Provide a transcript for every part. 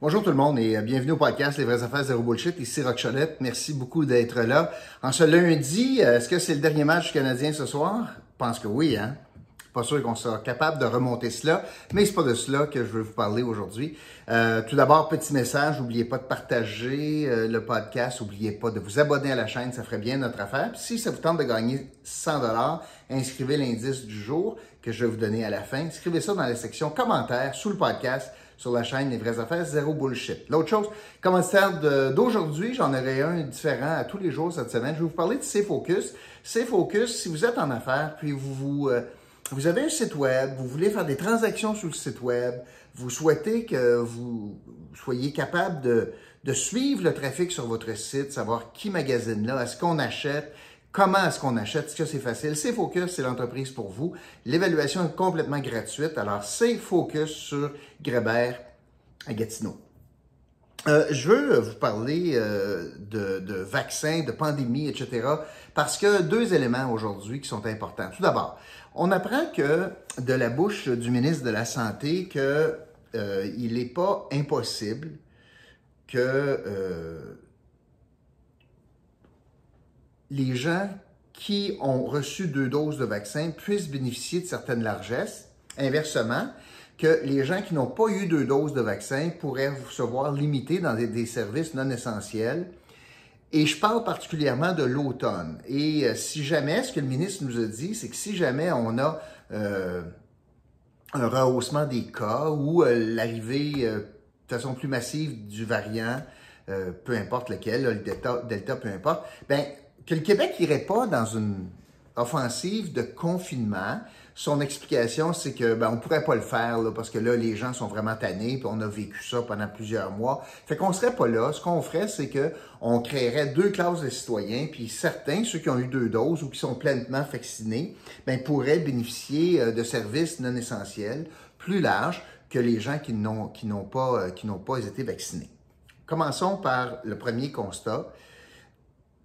Bonjour tout le monde et bienvenue au podcast Les vraies affaires zéro bullshit. Ici Rock Cholette. Merci beaucoup d'être là. En ce lundi, est-ce que c'est le dernier match canadien ce soir? Je pense que oui, hein? Pas sûr qu'on sera capable de remonter cela, mais c'est pas de cela que je veux vous parler aujourd'hui. Euh, tout d'abord, petit message, n'oubliez pas de partager euh, le podcast, n'oubliez pas de vous abonner à la chaîne, ça ferait bien notre affaire. Si ça vous tente de gagner 100 dollars, inscrivez l'indice du jour que je vais vous donner à la fin. Inscrivez ça dans la section commentaires sous le podcast sur la chaîne Les vraies affaires, zéro bullshit. L'autre chose, commentaire d'aujourd'hui, j'en aurai un différent à tous les jours cette semaine. Je vais vous parler de C-Focus. C-Focus, si vous êtes en affaires, puis vous vous... Euh, vous avez un site web, vous voulez faire des transactions sur le site web, vous souhaitez que vous soyez capable de, de suivre le trafic sur votre site, savoir qui magasine là, est-ce qu'on achète, comment est-ce qu'on achète, est-ce que c'est facile? C'est Focus, c'est l'entreprise pour vous. L'évaluation est complètement gratuite, alors c'est Focus sur Grébert à Gatineau. Euh, je veux vous parler euh, de, vaccins, de pandémie, etc. Parce que deux éléments aujourd'hui qui sont importants. Tout d'abord, on apprend que de la bouche du ministre de la Santé qu'il euh, n'est pas impossible que euh, les gens qui ont reçu deux doses de vaccin puissent bénéficier de certaines largesses. Inversement, que les gens qui n'ont pas eu deux doses de vaccin pourraient se voir limités dans des services non essentiels et je parle particulièrement de l'automne. Et euh, si jamais, ce que le ministre nous a dit, c'est que si jamais on a euh, un rehaussement des cas ou euh, l'arrivée de façon plus massive du variant, peu importe lequel, le delta, delta, peu importe, ben que le Québec n'irait pas dans une offensive de confinement, son explication, c'est que ben, on pourrait pas le faire là, parce que là, les gens sont vraiment tannés, puis on a vécu ça pendant plusieurs mois. Fait qu'on serait pas là. Ce qu'on ferait, c'est que on créerait deux classes de citoyens, puis certains, ceux qui ont eu deux doses ou qui sont pleinement vaccinés, ben, pourraient bénéficier euh, de services non essentiels plus larges que les gens qui n'ont pas euh, qui n'ont pas été vaccinés. Commençons par le premier constat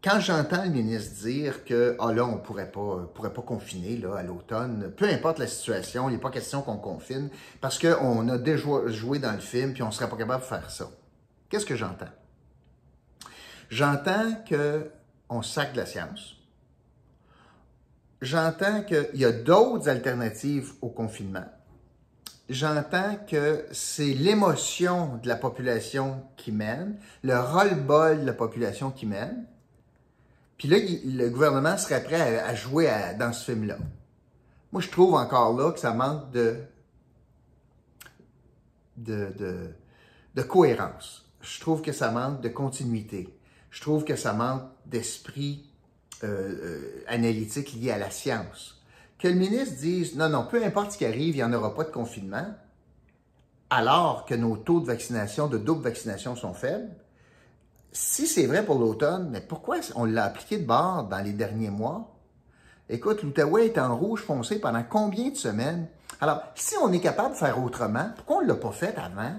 quand j'entends le ministre dire que ah là, on pourrait pas, pourrait pas confiner là, à l'automne, peu importe la situation, il n'est pas question qu'on confine, parce qu'on a déjà joué dans le film, puis on ne serait pas capable de faire ça. Qu'est-ce que j'entends? J'entends qu'on sac la science. J'entends qu'il y a d'autres alternatives au confinement. J'entends que c'est l'émotion de la population qui mène, le roll-ball de la population qui mène. Puis là, le gouvernement serait prêt à, jouer dans ce film-là. Moi, je trouve encore là que ça manque de, de, cohérence. Je trouve que ça manque de continuité. Je trouve que ça manque d'esprit euh, euh, analytique lié à la science. Que le ministre dise non, non, peu importe ce qui arrive, il n'y en aura pas de confinement, alors que nos taux de vaccination, de double vaccination sont faibles, si c'est vrai pour l'automne, mais pourquoi on l'a appliqué de bord dans les derniers mois? Écoute, l'Outaouais est en rouge foncé pendant combien de semaines? Alors, si on est capable de faire autrement, pourquoi on ne l'a pas fait avant?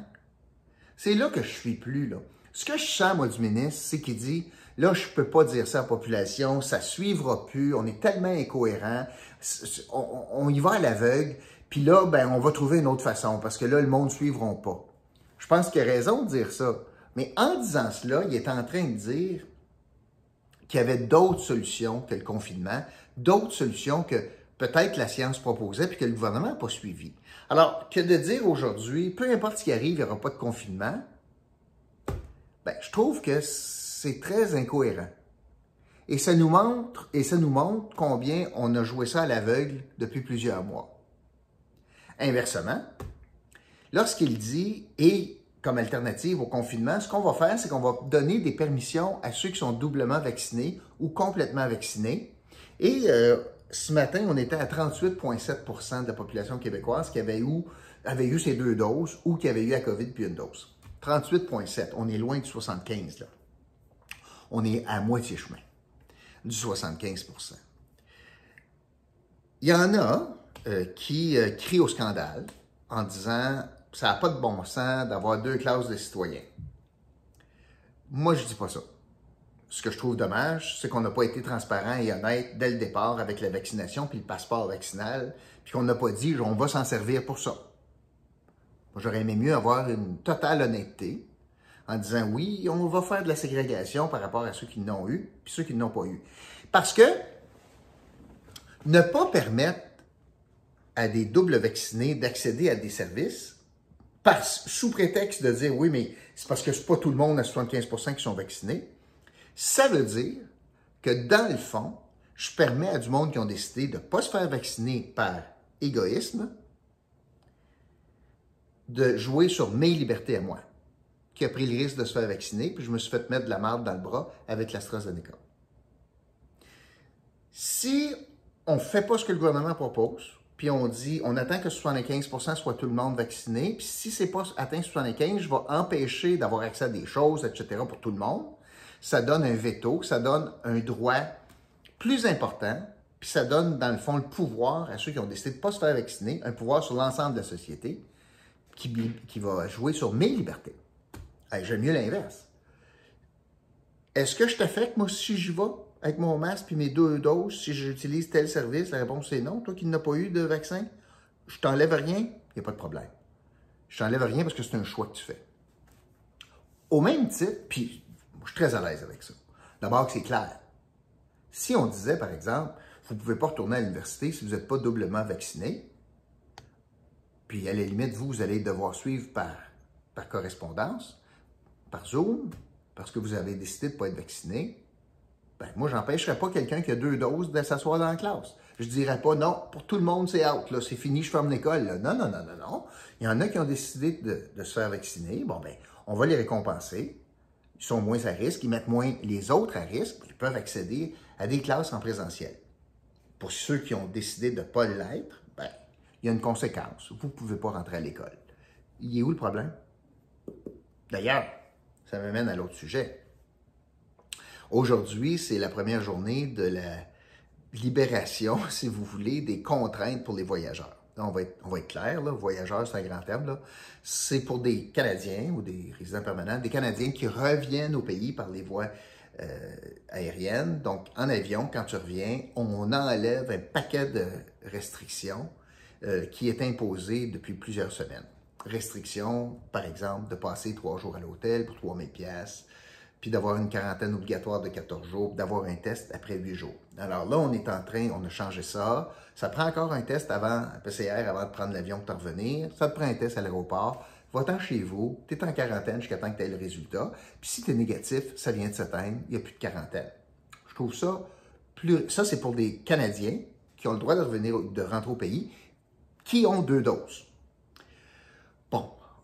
C'est là que je suis plus, là. Ce que je sens, moi, du ministre, c'est qu'il dit, là, je peux pas dire ça à la population, ça suivra plus, on est tellement incohérent, on, y va à l'aveugle, puis là, ben, on va trouver une autre façon, parce que là, le monde ne suivra pas. Je pense qu'il a raison de dire ça. Mais en disant cela, il est en train de dire qu'il y avait d'autres solutions que le confinement, d'autres solutions que peut-être la science proposait puis que le gouvernement n'a pas suivi. Alors, que de dire aujourd'hui, peu importe ce qui arrive, il n'y aura pas de confinement, ben, je trouve que c'est très incohérent. Et ça nous montre, et ça nous montre combien on a joué ça à l'aveugle depuis plusieurs mois. Inversement, lorsqu'il dit, et comme alternative au confinement, ce qu'on va faire, c'est qu'on va donner des permissions à ceux qui sont doublement vaccinés ou complètement vaccinés. Et euh, ce matin, on était à 38,7% de la population québécoise qui avait eu, ces deux doses ou qui avait eu la COVID puis une dose. 38,7. On est loin du 75, là. On est à moitié chemin du 75% Il y en a euh, qui euh, crient au scandale en disant ça n'a pas de bon sens d'avoir deux classes de citoyens. Moi, je dis pas ça. Ce que je trouve dommage, c'est qu'on n'a pas été transparent et honnête dès le départ avec la vaccination puis le passeport vaccinal, puis qu'on n'a pas dit on va s'en servir pour ça. J'aurais aimé mieux avoir une totale honnêteté en disant oui, on va faire de la ségrégation par rapport à ceux qui l'ont eu, puis ceux qui ne l'ont pas eu. Parce que ne pas permettre à des doubles vaccinés d'accéder à des services, par, sous prétexte de dire oui, mais c'est parce que c'est pas tout le monde à 75% qui sont vaccinés, ça veut dire que dans le fond, je permets à du monde qui ont décidé de ne pas se faire vacciner par égoïsme de jouer sur mes libertés à moi, qui a pris le risque de se faire vacciner, puis je me suis fait mettre de la marde dans le bras avec l'AstraZeneca. Si on ne fait pas ce que le gouvernement propose, puis on dit, on attend que 75% soit tout le monde vacciné, puis si c'est pas atteint 75, je vais empêcher d'avoir accès à des choses, etc. pour tout le monde. Ça donne un veto, ça donne un droit plus important, puis ça donne, dans le fond, le pouvoir à ceux qui ont décidé de ne pas se faire vacciner, un pouvoir sur l'ensemble de la société qui, qui va jouer sur mes libertés. J'aime mieux l'inverse. Est-ce que je t'affecte, moi, si j'y vais? Avec mon masque puis mes deux doses, si j'utilise tel service, la réponse c'est non. Toi qui n'as pas eu de vaccin, je t'enlève rien, il n'y a pas de problème. Je t'enlève rien parce que c'est un choix que tu fais. Au même titre, puis je suis très à l'aise avec ça. D'abord c'est clair. Si on disait, par exemple, vous ne pouvez pas retourner à l'université si vous n'êtes pas doublement vacciné, puis à la limite, vous, vous allez devoir suivre par, par correspondance, par Zoom, parce que vous avez décidé de ne pas être vacciné, ben, moi, j'empêcherais pas quelqu'un qui a deux doses de s'asseoir dans la classe. Je dirais pas, non, pour tout le monde, c'est out, là, c'est fini, je ferme l'école. Non, non, non, non, non. Il y en a qui ont décidé de, se faire vacciner. Bon, ben, on va les récompenser. Ils sont moins à risque, ils mettent moins les autres à risque, ils peuvent accéder à des classes en présentiel. Pour ceux qui ont décidé de ne pas l'être, ben, il y a une conséquence. Vous ne pouvez pas rentrer à l'école. Il est où le problème? D'ailleurs, ça m'amène à l'autre sujet. Aujourd'hui, c'est la première journée de la libération, si vous voulez, des contraintes pour les voyageurs. on, va être, clair, là, voyageurs, c'est un grand terme. C'est pour des Canadiens ou des résidents permanents, des Canadiens qui reviennent au pays par les voies euh, aériennes. Donc, en avion, quand tu reviens, on enlève un paquet de restrictions euh, qui est imposé depuis plusieurs semaines. Restrictions, par exemple, de passer trois jours à l'hôtel pour 3000 pièces puis d'avoir une quarantaine obligatoire de 14 jours, d'avoir un test après 8 jours. Alors là, on est en train, on a changé ça. Ça prend encore un test avant, un PCR avant de prendre l'avion pour revenir. Ça te prend un test à l'aéroport. Va-t'en chez vous, tu es en quarantaine jusqu'à temps que tu aies le résultat. Puis si tu es négatif, ça vient de s'atteindre, il n'y a plus de quarantaine. Je trouve ça plus. Ça, c'est pour des Canadiens qui ont le droit de revenir, de rentrer au pays, qui ont deux doses.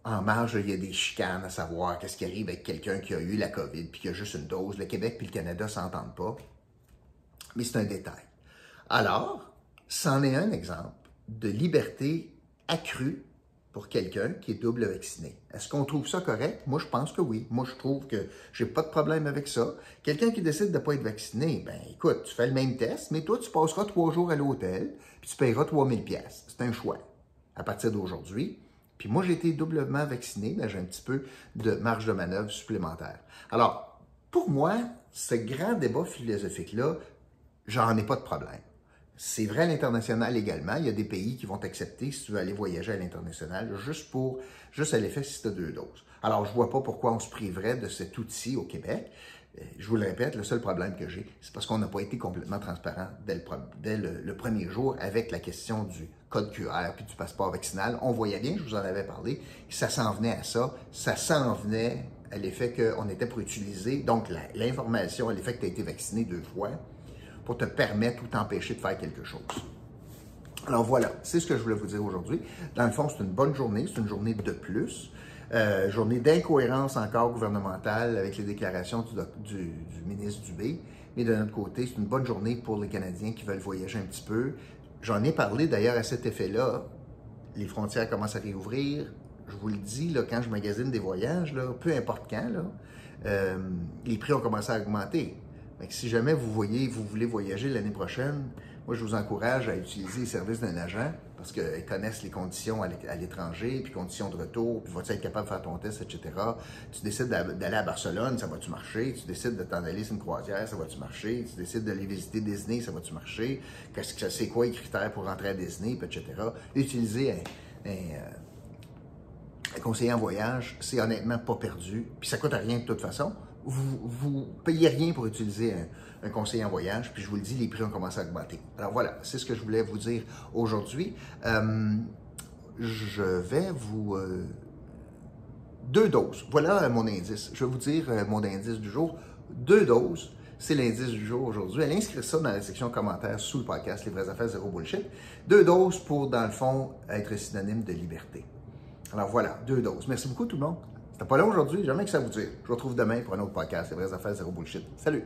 En marge, il y a des chicanes à savoir qu'est-ce qui arrive avec quelqu'un qui a eu la COVID puis qui a juste une dose. Le Québec puis le Canada ne s'entendent pas. Mais c'est un détail. Alors, c'en est un exemple de liberté accrue pour quelqu'un qui est double vacciné. Est-ce qu'on trouve ça correct? Moi, je pense que oui. Moi, je trouve que j'ai pas de problème avec ça. Quelqu'un qui décide de ne pas être vacciné, ben écoute, tu fais le même test, mais toi, tu passeras trois jours à l'hôtel, puis tu payeras 3000 pièces. C'est un choix. À partir d'aujourd'hui, puis moi, j'ai été doublement vacciné, mais j'ai un petit peu de marge de manœuvre supplémentaire. Alors, pour moi, ce grand débat philosophique-là, j'en ai pas de problème. C'est vrai à l'international également. Il y a des pays qui vont t'accepter si tu veux aller voyager à l'international, juste pour, juste à l'effet si tu as deux doses. Alors, je vois pas pourquoi on se priverait de cet outil au Québec. Euh, je vous le répète, le seul problème que j'ai, c'est parce qu'on n'a pas été complètement transparent dès, le, premier jour avec la question du code QR puis du passeport vaccinal. On voyait bien, je vous en avais parlé, ça s'en venait à ça. Ça s'en venait à l'effet qu'on était pour utiliser, donc l'information à l'effet que tu as été vacciné deux fois pour te permettre ou t'empêcher de faire quelque chose. Alors voilà, c'est ce que je voulais vous dire aujourd'hui. Dans le fond, c'est une bonne journée, c'est une journée de plus. Euh, journée d'incohérence encore gouvernementale avec les déclarations du, du, ministre Dubé. Mais de notre côté, c'est une bonne journée pour les Canadiens qui veulent voyager un petit peu. J'en ai parlé d'ailleurs à cet effet-là. Les frontières commencent à réouvrir. Je vous le dis, là, quand je magasine des voyages, peu importe quand, euh, les prix ont commencé à augmenter. Si jamais vous voyez, vous voulez voyager l'année prochaine, moi, je vous encourage à utiliser les services d'un agent parce qu'ils connaissent les conditions à l'étranger, puis conditions de retour, puis vas-tu être capable de faire ton test, etc. Tu décides d'aller à Barcelone, ça va-tu marcher? Tu décides de t'en aller sur une croisière, ça va-tu marcher? Tu décides d'aller visiter Disney, ça va-tu marcher? Qu'est-ce que c'est quoi les critères pour rentrer à Disney, etc. Utiliser un, un conseiller en voyage, c'est honnêtement pas perdu, puis ça coûte rien de toute façon. Vous, vous payez rien pour utiliser un, un, conseiller en voyage, puis je vous le dis, les prix ont commencé à augmenter. Alors voilà, c'est ce que je voulais vous dire aujourd'hui. Euh, je vais vous... Euh, deux doses. Voilà mon indice. Je vais vous dire euh, mon indice du jour. Deux doses. C'est l'indice du jour aujourd'hui. Allez inscrire ça dans la section commentaires sous le podcast Les vraies affaires zéro bullshit. Deux doses pour, dans le fond, être synonyme de liberté. Alors voilà, deux doses. Merci beaucoup tout le monde. C'était pas long aujourd'hui, jamais que ça vous dure. Je vous retrouve demain pour un autre podcast Les vraies affaires zéro bullshit. Salut!